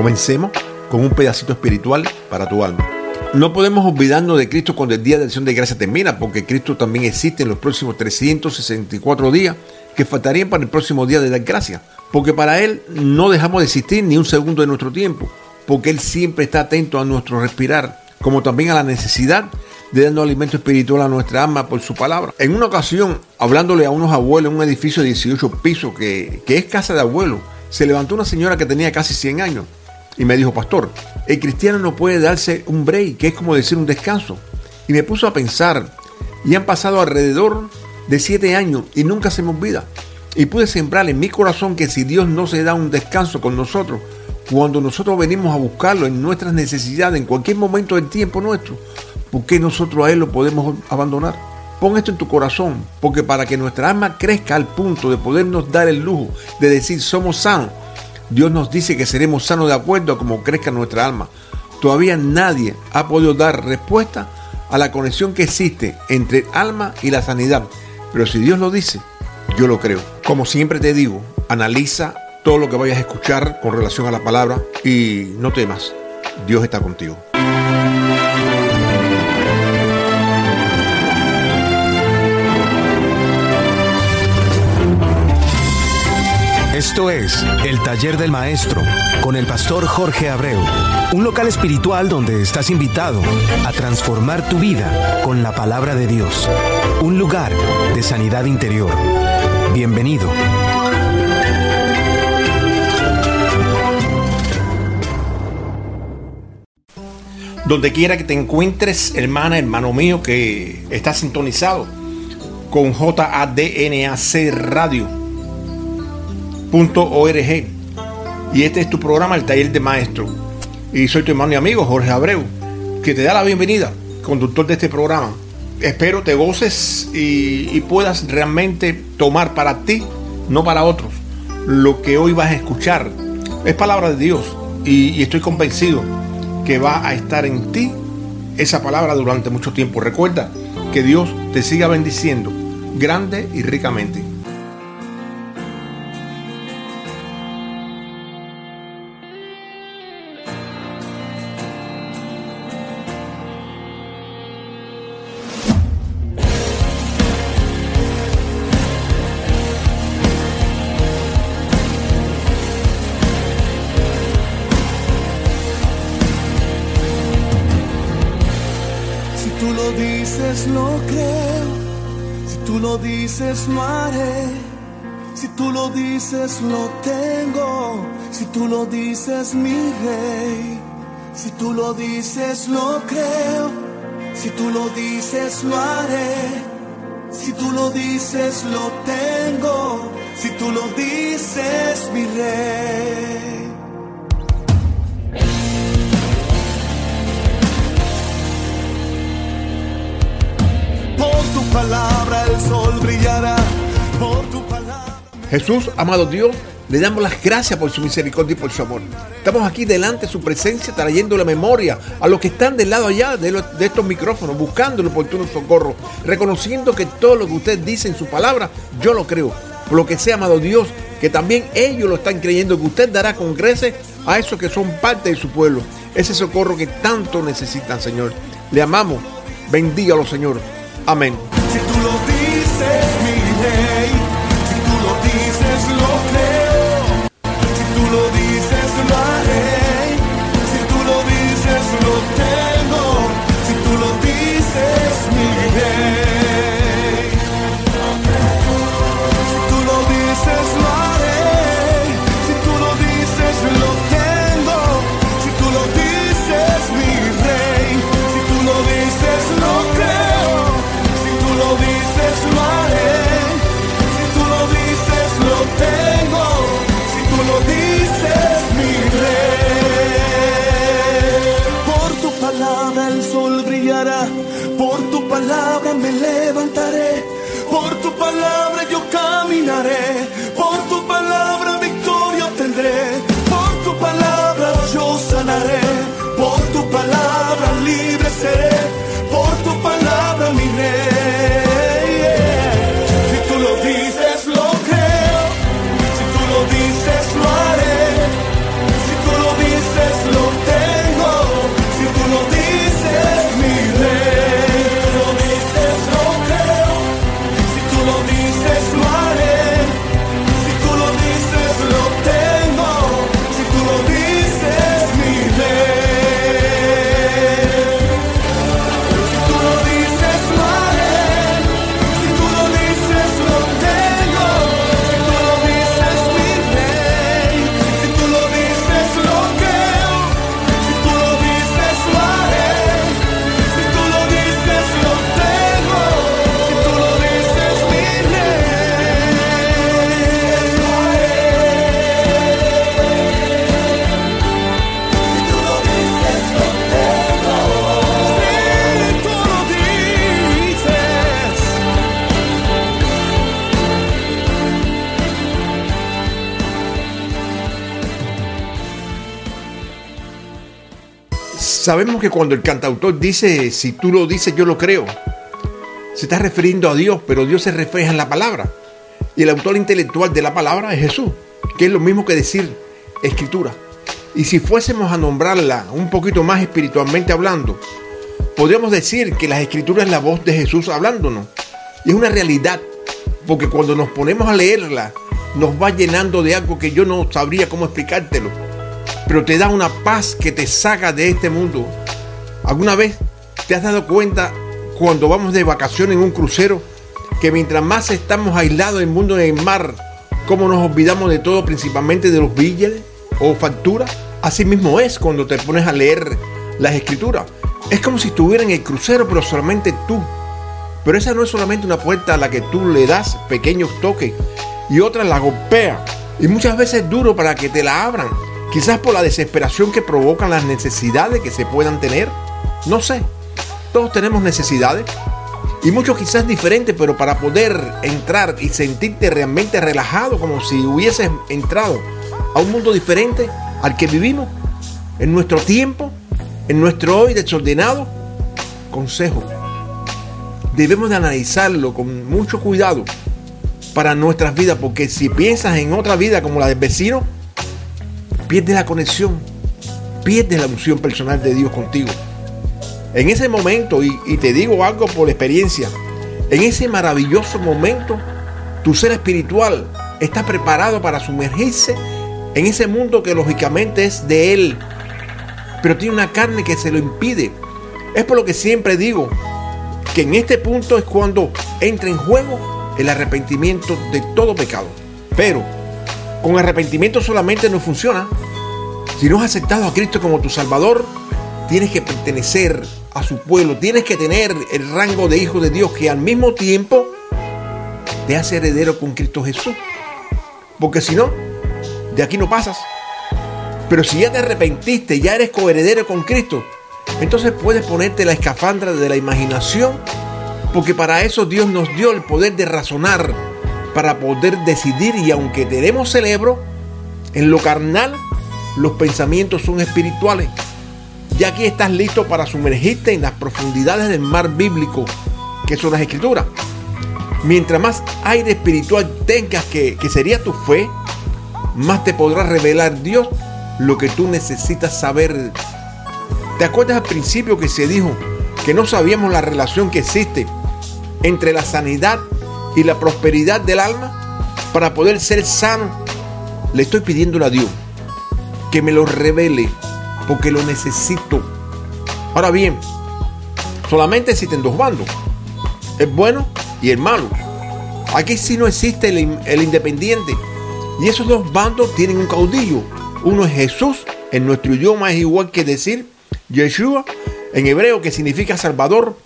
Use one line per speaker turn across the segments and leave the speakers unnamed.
Comencemos con un pedacito espiritual para tu alma. No podemos olvidarnos de Cristo cuando el día de acción de gracia termina, porque Cristo también existe en los próximos 364 días que faltarían para el próximo día de dar gracia. Porque para Él no dejamos de existir ni un segundo de nuestro tiempo, porque Él siempre está atento a nuestro respirar, como también a la necesidad de darnos alimento espiritual a nuestra alma por su palabra. En una ocasión, hablándole a unos abuelos en un edificio de 18 pisos que, que es casa de abuelos, se levantó una señora que tenía casi 100 años y me dijo, pastor, el cristiano no puede darse un break, que es como decir un descanso. Y me puso a pensar, y han pasado alrededor de siete años y nunca se me olvida. Y pude sembrar en mi corazón que si Dios no se da un descanso con nosotros, cuando nosotros venimos a buscarlo en nuestras necesidades, en cualquier momento del tiempo nuestro, ¿por qué nosotros a Él lo podemos abandonar? Pon esto en tu corazón, porque para que nuestra alma crezca al punto de podernos dar el lujo de decir somos sanos, Dios nos dice que seremos sanos de acuerdo a cómo crezca nuestra alma. Todavía nadie ha podido dar respuesta a la conexión que existe entre el alma y la sanidad. Pero si Dios lo dice, yo lo creo. Como siempre te digo, analiza todo lo que vayas a escuchar con relación a la palabra y no temas, Dios está contigo.
Esto es El Taller del Maestro con el pastor Jorge Abreu, un local espiritual donde estás invitado a transformar tu vida con la palabra de Dios, un lugar de sanidad interior. Bienvenido.
Donde quiera que te encuentres, hermana, hermano mío, que está sintonizado con JADNAC Radio .org. Y este es tu programa, el taller de maestro. Y soy tu hermano y amigo Jorge Abreu, que te da la bienvenida, conductor de este programa. Espero te goces y, puedas realmente tomar para ti, no para otros, lo que hoy vas a escuchar. Es palabra de Dios y, y estoy convencido que va a estar en ti esa palabra durante mucho tiempo. Recuerda que Dios te siga bendiciendo grande y ricamente.
No haré. Si tú lo dices, lo tengo. Si tú lo dices, mi rey. Si tú lo dices, lo creo. Si tú lo dices, lo haré. Si tú lo dices, lo tengo. Si tú lo dices, mi rey. Palabra el sol brillará. Por tu palabra.
Jesús, amado Dios, le damos las gracias por su misericordia y por su amor. Estamos aquí delante de su presencia, trayendo la memoria a los que están del lado allá de, de, estos micrófonos, buscando el oportuno socorro, reconociendo que todo lo que usted dice en su palabra, yo lo creo. Por lo que sea, amado Dios, que también ellos lo están creyendo, que usted dará con a esos que son parte de su pueblo. Ese socorro que tanto necesitan, Señor. Le amamos. Bendígalo, Señor. Amén.
Si tú lo dices, mi rey,
Sabemos que cuando el cantautor dice, si tú lo dices, yo lo creo, se está refiriendo a Dios, pero Dios se refleja en la palabra. Y el autor intelectual de la palabra es Jesús, que es lo mismo que decir escritura. Y si fuésemos a nombrarla un poquito más espiritualmente hablando, podríamos decir que las escrituras es la voz de Jesús hablándonos. Y es una realidad, porque cuando nos ponemos a leerla, nos va llenando de algo que yo no sabría cómo explicártelo. Pero te da una paz que te saca de este mundo. ¿Alguna vez te has dado cuenta cuando vamos de vacaciones en un crucero que mientras más estamos aislados del mundo en el mar, cómo nos olvidamos de todo, principalmente de los billetes o facturas? Así mismo es cuando te pones a leer las escrituras. Es como si estuviera en el crucero, pero solamente tú. Pero esa no es solamente una puerta a la que tú le das pequeños toques y otra la golpea. Y muchas veces es duro para que te la abran. Quizás por la desesperación que provocan las necesidades que se puedan tener. No sé. Todos tenemos necesidades. Y muchos quizás diferentes, pero para poder entrar y sentirte realmente relajado, como si hubieses entrado a un mundo diferente al que vivimos, en nuestro tiempo, en nuestro hoy desordenado, consejo. Debemos de analizarlo con mucho cuidado para nuestras vidas, porque si piensas en otra vida como la del vecino, pierdes la conexión, pierdes la unción personal de Dios contigo. En ese momento, y, y te digo algo por experiencia, en ese maravilloso momento, tu ser espiritual está preparado para sumergirse en ese mundo que lógicamente es de Él, pero tiene una carne que se lo impide. Es por lo que siempre digo que en este punto es cuando entra en juego el arrepentimiento de todo pecado. Pero con arrepentimiento solamente no funciona. Si no has aceptado a Cristo como tu Salvador, tienes que pertenecer a su pueblo, tienes que tener el rango de hijo de Dios que al mismo tiempo te hace heredero con Cristo Jesús. Porque si no, de aquí no pasas. Pero si ya te arrepentiste, ya eres coheredero con Cristo, entonces puedes ponerte la escafandra de la imaginación porque para eso Dios nos dio el poder de razonar, para poder decidir y aunque tenemos cerebro, en lo carnal los pensamientos son espirituales. Ya aquí estás listo para sumergirte en las profundidades del mar bíblico, que son las escrituras. Mientras más aire espiritual tengas que, que sería tu fe, más te podrá revelar Dios lo que tú necesitas saber. ¿Te acuerdas al principio que se dijo que no sabíamos la relación que existe entre la sanidad y la prosperidad del alma para poder ser sano, le estoy pidiendo a Dios que me lo revele porque lo necesito. Ahora bien, solamente existen dos bandos, el bueno y el malo. Aquí sí no existe el, el independiente. Y esos dos bandos tienen un caudillo. Uno es Jesús, en nuestro idioma es igual que decir Yeshua, en hebreo que significa Salvador,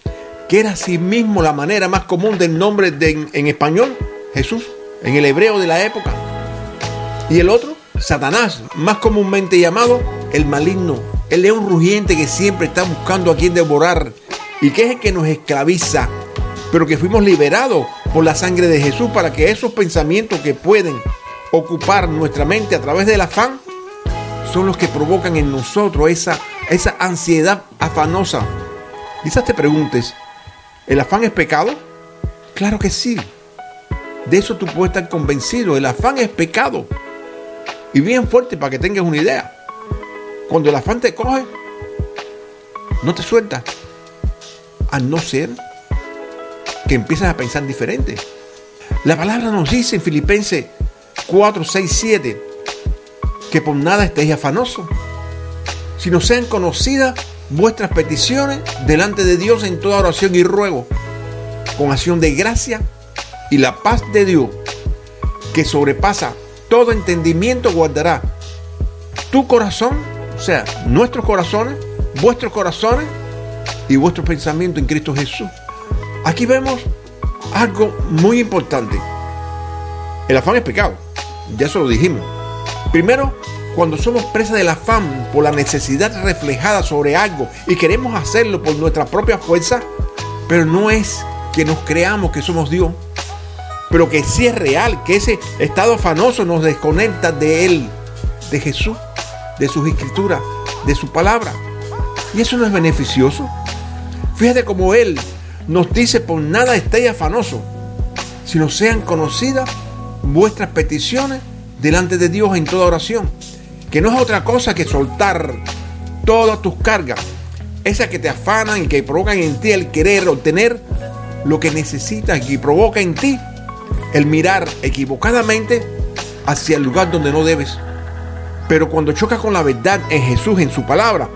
que era mismo la manera más común del nombre en, español, Jesús, en el hebreo de la época. Y el otro, Satanás, más comúnmente llamado el maligno, el león rugiente que siempre está buscando a quien devorar y que es el que nos esclaviza, pero que fuimos liberados por la sangre de Jesús para que esos pensamientos que pueden ocupar nuestra mente a través del afán son los que provocan en nosotros esa, esa ansiedad afanosa. Quizás te preguntes, ¿El afán es pecado? Claro que sí. De eso tú puedes estar convencido. El afán es pecado. Y bien fuerte para que tengas una idea. Cuando el afán te coge, no te suelta. A no ser que empieces a pensar diferente. La palabra nos dice en Filipenses 4, 6, 7 que por nada estéis afanosos, sino sean conocidas vuestras peticiones delante de Dios en toda oración y ruego, con acción de gracia y la paz de Dios, que sobrepasa todo entendimiento, guardará tu corazón, o sea, nuestros corazones, vuestros corazones y vuestros pensamientos en Cristo Jesús. Aquí vemos algo muy importante. El afán es pecado, ya eso lo dijimos. Primero, cuando somos presa del afán por la necesidad reflejada sobre algo y queremos hacerlo por nuestra propia fuerza, pero no es que nos creamos que somos Dios, pero que sí es real, que ese estado afanoso nos desconecta de Él, de Jesús, de sus escrituras, de su palabra. ¿Y eso no es beneficioso? Fíjate cómo Él nos dice, por nada estéis afanoso, sino sean conocidas vuestras peticiones delante de Dios en toda oración, que no es otra cosa que soltar todas tus cargas, esas que te afanan y que provocan en ti el querer obtener lo que necesitas y provoca en ti el mirar equivocadamente hacia el lugar donde no debes. Pero cuando chocas con la verdad en Jesús, en su palabra,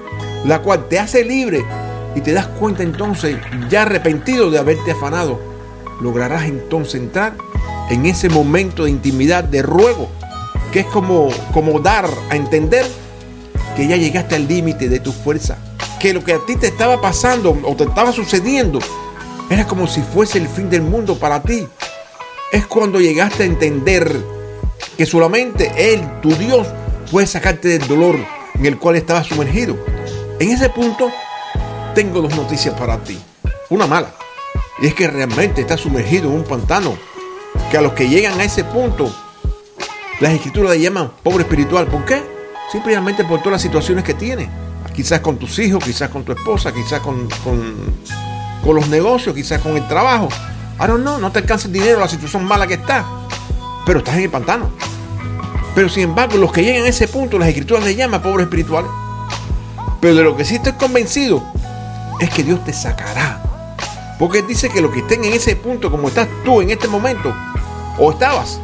la cual te hace libre y te das cuenta entonces, ya arrepentido de haberte afanado, lograrás entonces entrar en ese momento de intimidad, de ruego, que es como, como dar a entender que ya llegaste al límite de tu fuerza, que lo que a ti te estaba pasando o te estaba sucediendo era como si fuese el fin del mundo para ti. Es cuando llegaste a entender que solamente Él, tu Dios, puede sacarte del dolor en el cual estabas sumergido. En ese punto, tengo dos noticias para ti. Una mala. Y es que realmente estás sumergido en un pantano. Que a los que llegan a ese punto, las escrituras le llaman pobre espiritual. ¿Por qué? Simplemente por todas las situaciones que tiene. Quizás con tus hijos, quizás con tu esposa, quizás con, con, con los negocios, quizás con el trabajo. Ahora no, no te alcanza el dinero, la situación mala que está. Pero estás en el pantano. Pero sin embargo, los que llegan a ese punto, las escrituras le llaman pobres espirituales. Pero de lo que sí estoy convencido es que Dios te sacará. Porque dice que los que estén en ese punto, como estás tú en este momento, o estabas,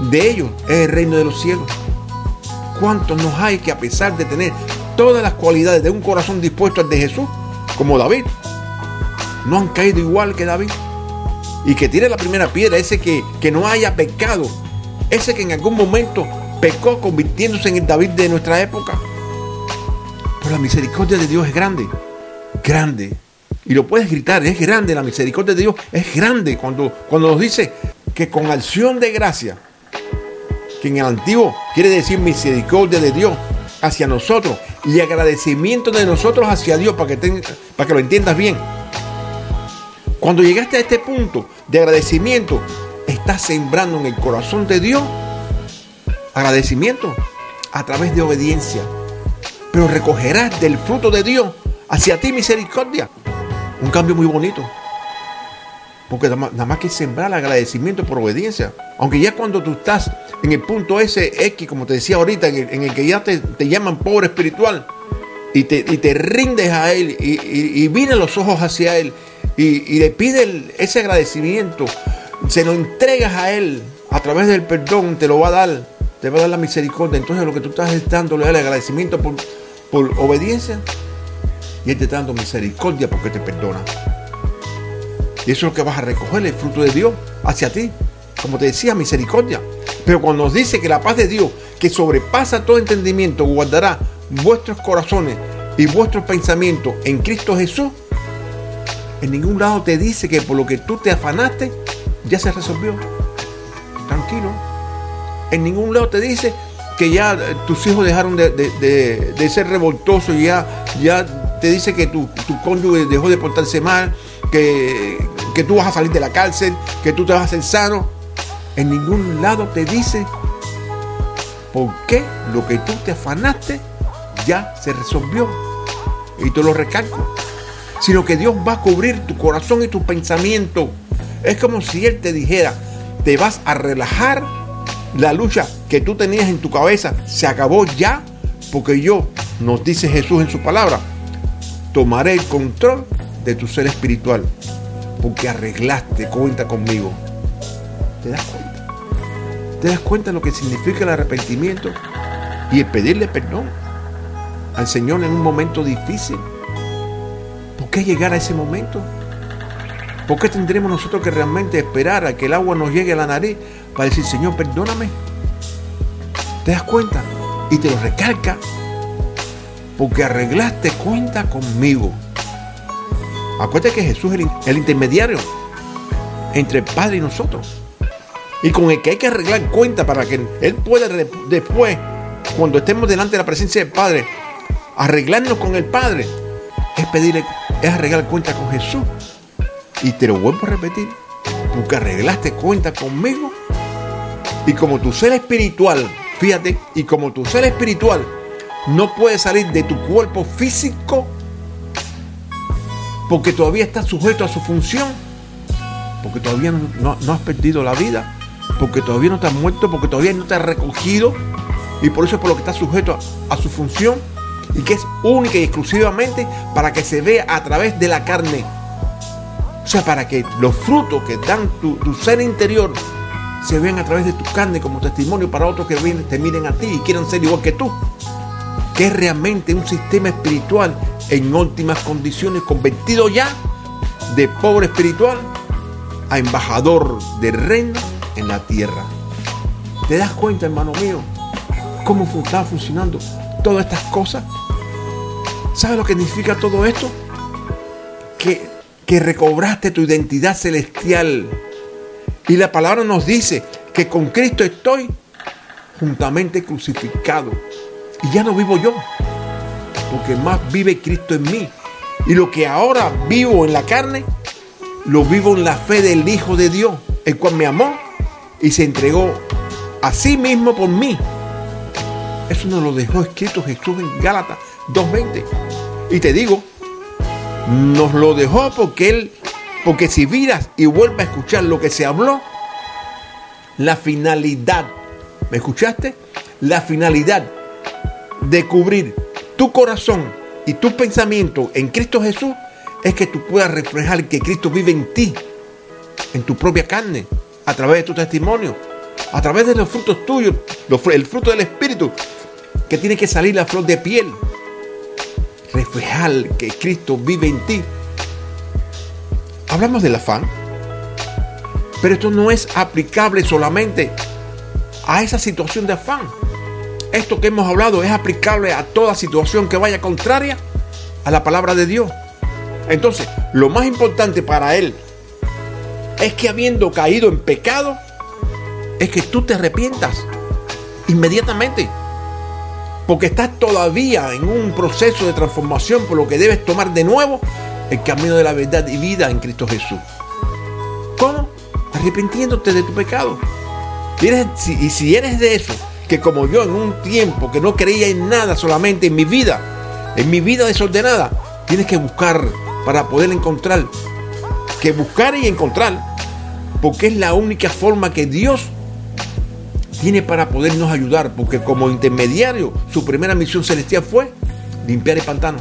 de ellos es el reino de los cielos. ¿Cuántos nos hay que a pesar de tener todas las cualidades de un corazón dispuesto al de Jesús, como David, no han caído igual que David? Y que tire la primera piedra, ese que, que no haya pecado, ese que en algún momento pecó convirtiéndose en el David de nuestra época. Pero la misericordia de Dios es grande, grande. Y lo puedes gritar, es grande, la misericordia de Dios es grande cuando, cuando nos dice que con acción de gracia, en el antiguo quiere decir misericordia de Dios hacia nosotros y agradecimiento de nosotros hacia Dios para que, para que lo entiendas bien. Cuando llegaste a este punto de agradecimiento, estás sembrando en el corazón de Dios agradecimiento a través de obediencia. Pero recogerás del fruto de Dios hacia ti misericordia. Un cambio muy bonito. Porque nada más que sembrar agradecimiento por obediencia. Aunque ya cuando tú estás en el punto ese X, como te decía ahorita, en el, que ya te, llaman pobre espiritual, y te, te rindes a Él, y, y, los ojos hacia Él, y, le pide ese agradecimiento, se lo entregas a Él a través del perdón, te lo va a dar, te va a dar la misericordia. Entonces lo que tú estás dándole es el agradecimiento por, por obediencia y Él te dando misericordia porque te perdona. Y eso es lo que vas a recoger, el fruto de Dios hacia ti. Como te decía, misericordia. Pero cuando nos dice que la paz de Dios, que sobrepasa todo entendimiento, guardará vuestros corazones y vuestros pensamientos en Cristo Jesús, en ningún lado te dice que por lo que tú te afanaste, ya se resolvió. Tranquilo. En ningún lado te dice que ya eh, tus hijos dejaron de, ser revoltosos ya, ya te dice que tu, tu cónyuge dejó de portarse mal, que, que tú vas a salir de la cárcel, que tú te vas a hacer sano. En ningún lado te dice por qué lo que tú te afanaste ya se resolvió. Y te lo recalco. Sino que Dios va a cubrir tu corazón y tu pensamiento. Es como si Él te dijera, te vas a relajar. La lucha que tú tenías en tu cabeza se acabó ya. Porque yo, nos dice Jesús en su palabra, tomaré el control de tu ser espiritual. Porque arreglaste cuenta conmigo. ¿Te das cuenta? ¿Te das cuenta lo que significa el arrepentimiento? Y el pedirle perdón al Señor en un momento difícil. ¿Por qué llegar a ese momento? ¿Por qué tendremos nosotros que realmente esperar a que el agua nos llegue a la nariz para decir, Señor, perdóname? ¿Te das cuenta? Y te lo recalca. Porque arreglaste cuenta conmigo. Acuérdate que Jesús es el, intermediario entre el Padre y nosotros. Y con el que hay que arreglar cuenta para que Él pueda después, cuando estemos delante de la presencia del Padre, arreglarnos con el Padre, es pedirle, es arreglar cuenta con Jesús. Y te lo vuelvo a repetir, porque arreglaste cuenta conmigo. Y como tu ser espiritual, fíjate, y como tu ser espiritual no puede salir de tu cuerpo físico porque todavía está sujeto a su función, porque todavía no, has perdido la vida, porque todavía no te has muerto, porque todavía no te has recogido y por eso es por lo que está sujeto a, su función y que es única y exclusivamente para que se vea a través de la carne. O sea, para que los frutos que dan tu, ser interior se vean a través de tu carne como testimonio para otros que te miren a ti y quieran ser igual que tú. Que es realmente un sistema espiritual en óptimas condiciones, convertido ya de pobre espiritual a embajador del reino en la tierra. ¿Te das cuenta, hermano mío, cómo está funcionando todas estas cosas? ¿Sabes lo que significa todo esto? Que, que recobraste tu identidad celestial. Y la palabra nos dice que con Cristo estoy juntamente crucificado. Y ya no vivo yo, porque más vive Cristo en mí. Y lo que ahora vivo en la carne, lo vivo en la fe del Hijo de Dios, el cual me amó y se entregó a sí mismo por mí. Eso nos lo dejó escrito Jesús en Gálatas 2.20. Y te digo, nos lo dejó porque Él, porque si miras y vuelves a escuchar lo que se habló, la finalidad, ¿me escuchaste? La finalidad de cubrir tu corazón y tu pensamiento en Cristo Jesús es que tú puedas reflejar que Cristo vive en ti, en tu propia carne, a través de tu testimonio, a través de los frutos tuyos, el fruto del Espíritu, que tiene que salir la flor de piel. Reflejar que Cristo vive en ti. Hablamos del afán, pero esto no es aplicable solamente a esa situación de afán esto que hemos hablado es aplicable a toda situación que vaya contraria a la palabra de Dios. Entonces, lo más importante para él es que habiendo caído en pecado, es que tú te arrepientas inmediatamente. Porque estás todavía en un proceso de transformación, por lo que debes tomar de nuevo el camino de la verdad y vida en Cristo Jesús. ¿Cómo? Arrepintiéndote de tu pecado. y si eres de eso, que como yo en un tiempo que no creía en nada, solamente en mi vida, en mi vida desordenada, tienes que buscar para poder encontrar, que buscar y encontrar, porque es la única forma que Dios tiene para podernos ayudar, porque como intermediario, su primera misión celestial fue limpiar el pantano,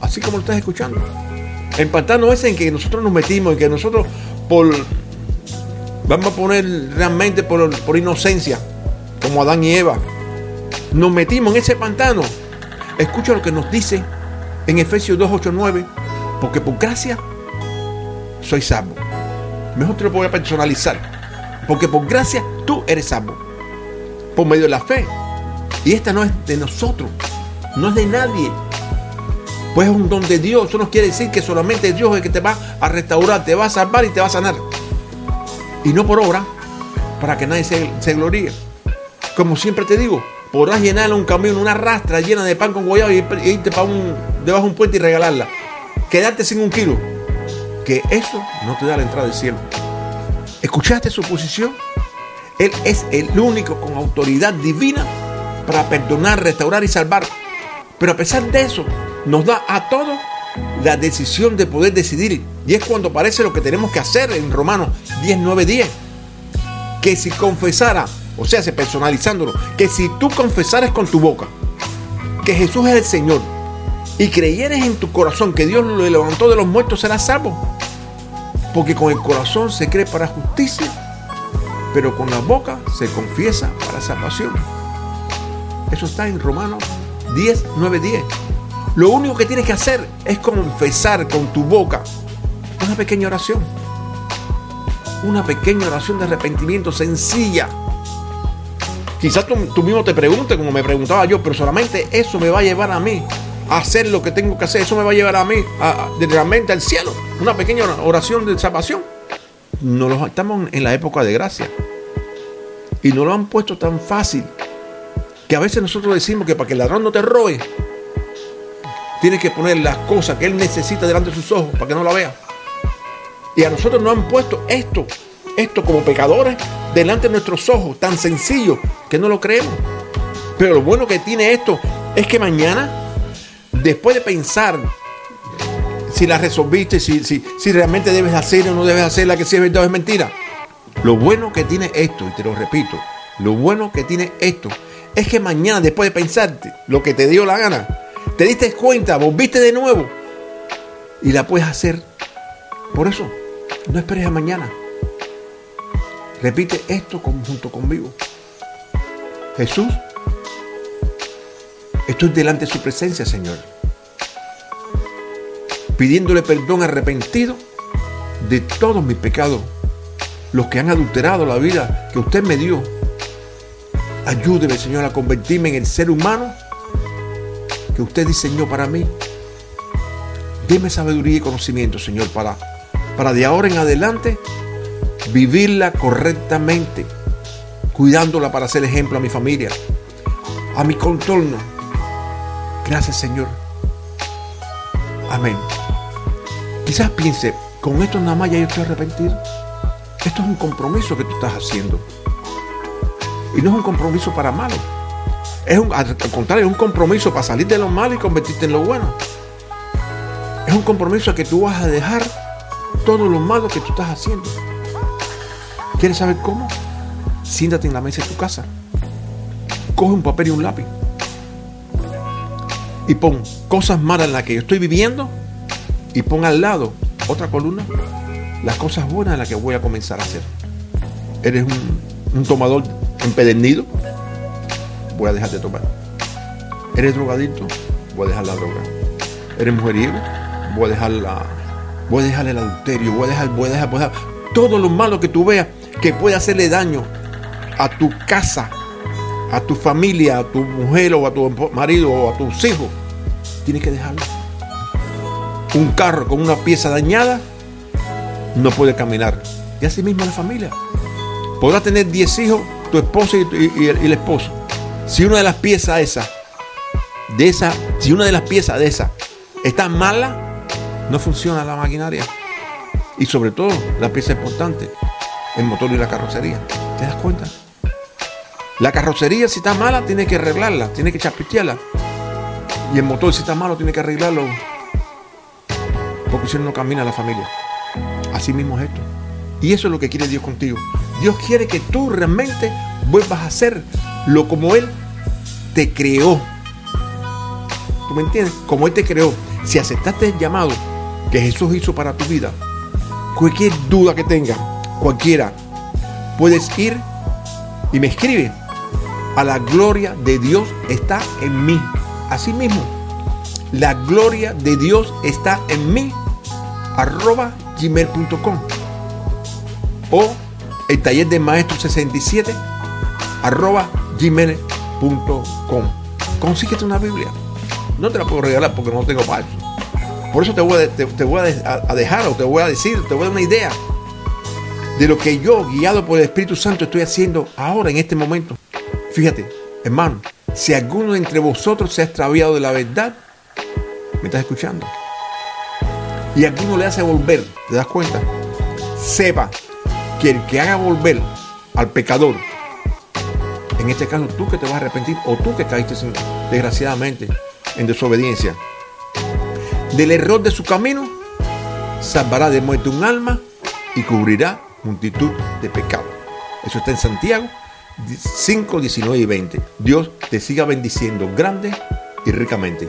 así como lo estás escuchando. El pantano ese en que nosotros nos metimos, en que nosotros por, vamos a poner realmente por, por inocencia, como Adán y Eva, nos metimos en ese pantano. Escucha lo que nos dice en Efesios 2.8.9, porque por gracia soy salvo. Mejor te lo voy a personalizar, porque por gracia tú eres salvo, por medio de la fe. Y esta no es de nosotros, no es de nadie. Pues es un don de Dios. Eso no quiere decir que solamente Dios es el que te va a restaurar, te va a salvar y te va a sanar. Y no por obra, para que nadie se, se gloríe. Como siempre te digo, podrás llenar un camión, una rastra llena de pan con guayaba y irte para un, debajo de un puente y regalarla. Quedarte sin un kilo. Que eso no te da la entrada del cielo. ¿Escuchaste su posición? Él es el único con autoridad divina para perdonar, restaurar y salvar. Pero a pesar de eso, nos da a todos la decisión de poder decidir. Y es cuando parece lo que tenemos que hacer en Romanos 10, 9, 10. Que si confesara o sea, se personalizándolo, que si tú confesares con tu boca que Jesús es el Señor y creyeres en tu corazón que Dios lo levantó de los muertos, serás salvo. Porque con el corazón se cree para justicia, pero con la boca se confiesa para salvación. Eso está en Romanos 10, 9, 10. Lo único que tienes que hacer es confesar con tu boca una pequeña oración. Una pequeña oración de arrepentimiento sencilla Quizás tú, mismo te preguntes, como me preguntaba yo, pero solamente eso me va a llevar a mí a hacer lo que tengo que hacer. Eso me va a llevar a mí a, al cielo. Una pequeña oración de salvación. No lo, estamos en la época de gracia. Y no lo han puesto tan fácil que a veces nosotros decimos que para que el ladrón no te robe, tiene que poner las cosas que él necesita delante de sus ojos para que no la vea. Y a nosotros nos han puesto esto esto como pecadores delante de nuestros ojos, tan sencillo que no lo creemos. Pero lo bueno que tiene esto, es que mañana, después de pensar si la resolviste, si, si, si realmente debes hacer o no debes hacerla, que si es verdad o es mentira. Lo bueno que tiene esto, y te lo repito, lo bueno que tiene esto es que mañana, después de pensarte lo que te dio la gana, te diste cuenta, volviste de nuevo y la puedes hacer. Por eso, no esperes a mañana. Repite esto junto conmigo. Jesús, estoy delante de su presencia, Señor pidiéndole perdón arrepentido de todos mis pecados, los que han adulterado la vida que usted me dio. Ayúdeme, Señor, a convertirme en el ser humano que usted diseñó para mí. Deme sabiduría y conocimiento, Señor, para, para de ahora en adelante vivirla correctamente, cuidándola para ser ejemplo a mi familia, a mi contorno. Gracias, Señor. Amén. Quizás piense, con esto nada más ya yo estoy arrepentido. Esto es un compromiso que tú estás haciendo. Y no es un compromiso para malo. Es un, al contrario, es un compromiso para salir de lo malo y convertirte en lo bueno. Es un compromiso a que tú vas a dejar todo lo malo que tú estás haciendo. ¿Quieres saber cómo? Siéntate en la mesa de tu casa. Coge un papel y un lápiz. Y pon cosas malas en las que yo estoy viviendo y pon al lado otra columna las cosas buenas en las que voy a comenzar a hacer. Eres un, tomador empedernido, voy a dejar de tomar. Eres drogadicto, voy a dejar la droga. Eres mujeriego, voy a dejar la, voy a dejar el adulterio, voy a dejar, voy a dejar, voy a dejar todo lo malo que tú veas que puede hacerle daño a tu casa, a tu familia, a tu mujer o a tu marido o a tus hijos. Tienes que dejarlo un carro con una pieza dañada no puede caminar. Y así mismo la familia. Podrás tener 10 hijos, tu esposo y, el, esposo. Si una de las piezas esa, de esa, si una de las piezas de esa está mala, no funciona la maquinaria. Y sobre todo, la pieza importante, el motor y la carrocería. ¿Te das cuenta? La carrocería, si está mala, tiene que arreglarla, tiene que chapistearla. Y el motor, si está malo, tiene que arreglarlo porque si no, no camina la familia. Así mismo es esto. Y eso es lo que quiere Dios contigo. Dios quiere que tú realmente vuelvas a ser lo como Él te creó. ¿Tú me entiendes? Como Él te creó. Si aceptaste el llamado que Jesús hizo para tu vida, cualquier duda que tengas, cualquiera, puedes ir y me escribe. A la gloria de Dios está en mí. Así mismo la gloria de Dios está en mí, arroba gmail.com o el taller de maestro 67 arroba gmail.com. Consíguete una Biblia. No te la puedo regalar porque no tengo para Por eso te voy, a, te, voy a, dejar o te voy a decir, te voy a dar una idea de lo que yo, guiado por el Espíritu Santo, estoy haciendo ahora en este momento. Fíjate, hermano, si alguno entre vosotros se ha extraviado de la verdad, ¿Me estás escuchando? Y aquí no le hace volver, ¿te das cuenta? Sepa que el que haga volver al pecador, en este caso tú que te vas a arrepentir o tú que caíste desgraciadamente en desobediencia, del error de su camino, salvará de muerte un alma y cubrirá multitud de pecados. Eso está en Santiago 5, 19 y 20. Dios te siga bendiciendo grande y ricamente.